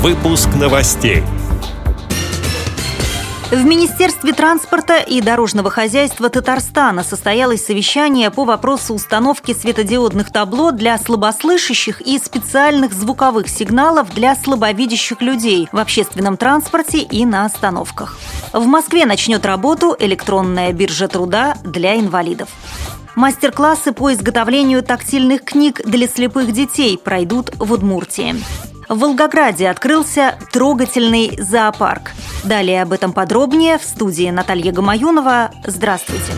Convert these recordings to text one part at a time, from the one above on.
Выпуск новостей. В Министерстве транспорта и дорожного хозяйства Татарстана состоялось совещание по вопросу установки светодиодных табло для слабослышащих и специальных звуковых сигналов для слабовидящих людей в общественном транспорте и на остановках. В Москве начнет работу электронная биржа труда для инвалидов. Мастер-классы по изготовлению тактильных книг для слепых детей пройдут в Удмуртии. В Волгограде открылся трогательный зоопарк. Далее об этом подробнее в студии Наталья Гамаюнова. Здравствуйте.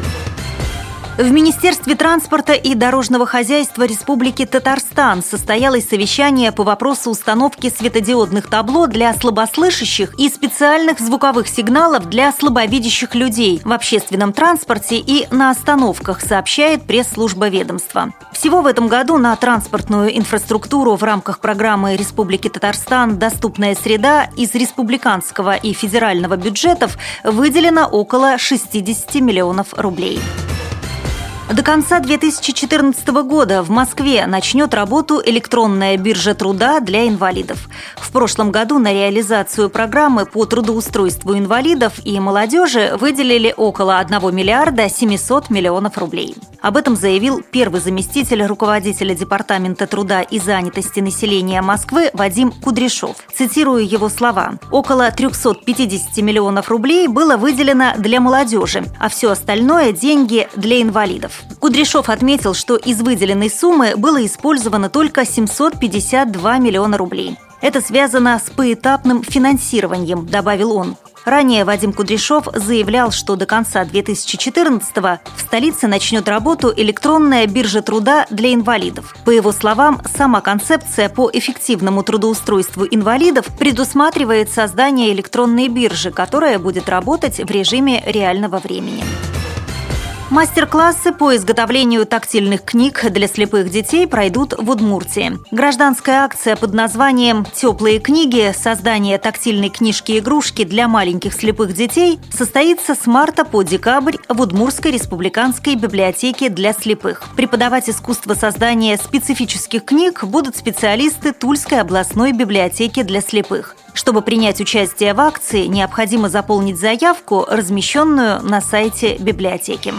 В Министерстве транспорта и дорожного хозяйства Республики Татарстан состоялось совещание по вопросу установки светодиодных табло для слабослышащих и специальных звуковых сигналов для слабовидящих людей в общественном транспорте и на остановках, сообщает пресс-служба ведомства. Всего в этом году на транспортную инфраструктуру в рамках программы Республики Татарстан «Доступная среда» из республиканского и федерального бюджетов выделено около 60 миллионов рублей. До конца 2014 года в Москве начнет работу электронная биржа труда для инвалидов. В прошлом году на реализацию программы по трудоустройству инвалидов и молодежи выделили около 1 миллиарда 700 миллионов рублей. Об этом заявил первый заместитель руководителя Департамента труда и занятости населения Москвы Вадим Кудряшов. Цитирую его слова. «Около 350 миллионов рублей было выделено для молодежи, а все остальное – деньги для инвалидов. Кудряшов отметил, что из выделенной суммы было использовано только 752 миллиона рублей. Это связано с поэтапным финансированием, добавил он. Ранее Вадим Кудряшов заявлял, что до конца 2014-го в столице начнет работу электронная биржа труда для инвалидов. По его словам, сама концепция по эффективному трудоустройству инвалидов предусматривает создание электронной биржи, которая будет работать в режиме реального времени. Мастер-классы по изготовлению тактильных книг для слепых детей пройдут в Удмуртии. Гражданская акция под названием «Теплые книги. Создание тактильной книжки-игрушки для маленьких слепых детей» состоится с марта по декабрь в Удмурской республиканской библиотеке для слепых. Преподавать искусство создания специфических книг будут специалисты Тульской областной библиотеки для слепых. Чтобы принять участие в акции, необходимо заполнить заявку, размещенную на сайте библиотеки.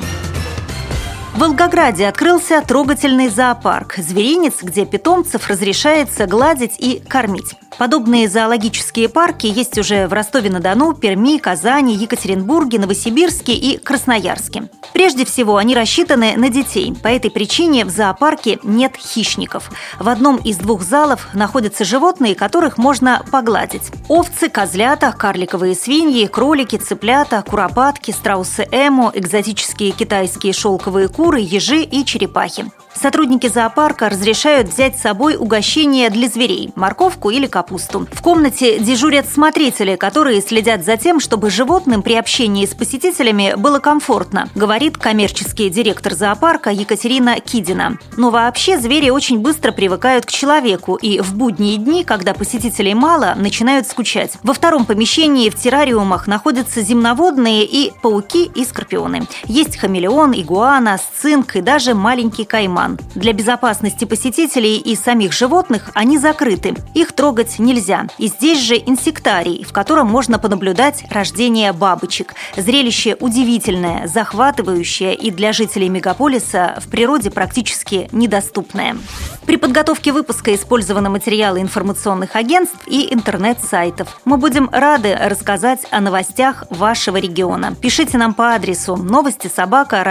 В Волгограде открылся трогательный зоопарк «Зверинец», где питомцев разрешается гладить и кормить. Подобные зоологические парки есть уже в Ростове-на-Дону, Перми, Казани, Екатеринбурге, Новосибирске и Красноярске. Прежде всего, они рассчитаны на детей. По этой причине в зоопарке нет хищников. В одном из двух залов находятся животные, которых можно погладить. Овцы, козлята, карликовые свиньи, кролики, цыплята, куропатки, страусы эмо, экзотические китайские шелковые куры, ежи и черепахи. Сотрудники зоопарка разрешают взять с собой угощение для зверей – морковку или капусту. В комнате дежурят смотрители, которые следят за тем, чтобы животным при общении с посетителями было комфортно, говорит коммерческий директор зоопарка Екатерина Кидина. Но вообще звери очень быстро привыкают к человеку и в будние дни, когда посетителей мало, начинают скучать. Во втором помещении в террариумах находятся земноводные и пауки и скорпионы. Есть хамелеон, игуана, сцинк и даже маленький кайман карман. Для безопасности посетителей и самих животных они закрыты. Их трогать нельзя. И здесь же инсектарий, в котором можно понаблюдать рождение бабочек. Зрелище удивительное, захватывающее и для жителей мегаполиса в природе практически недоступное. При подготовке выпуска использованы материалы информационных агентств и интернет-сайтов. Мы будем рады рассказать о новостях вашего региона. Пишите нам по адресу новости собака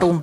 ру.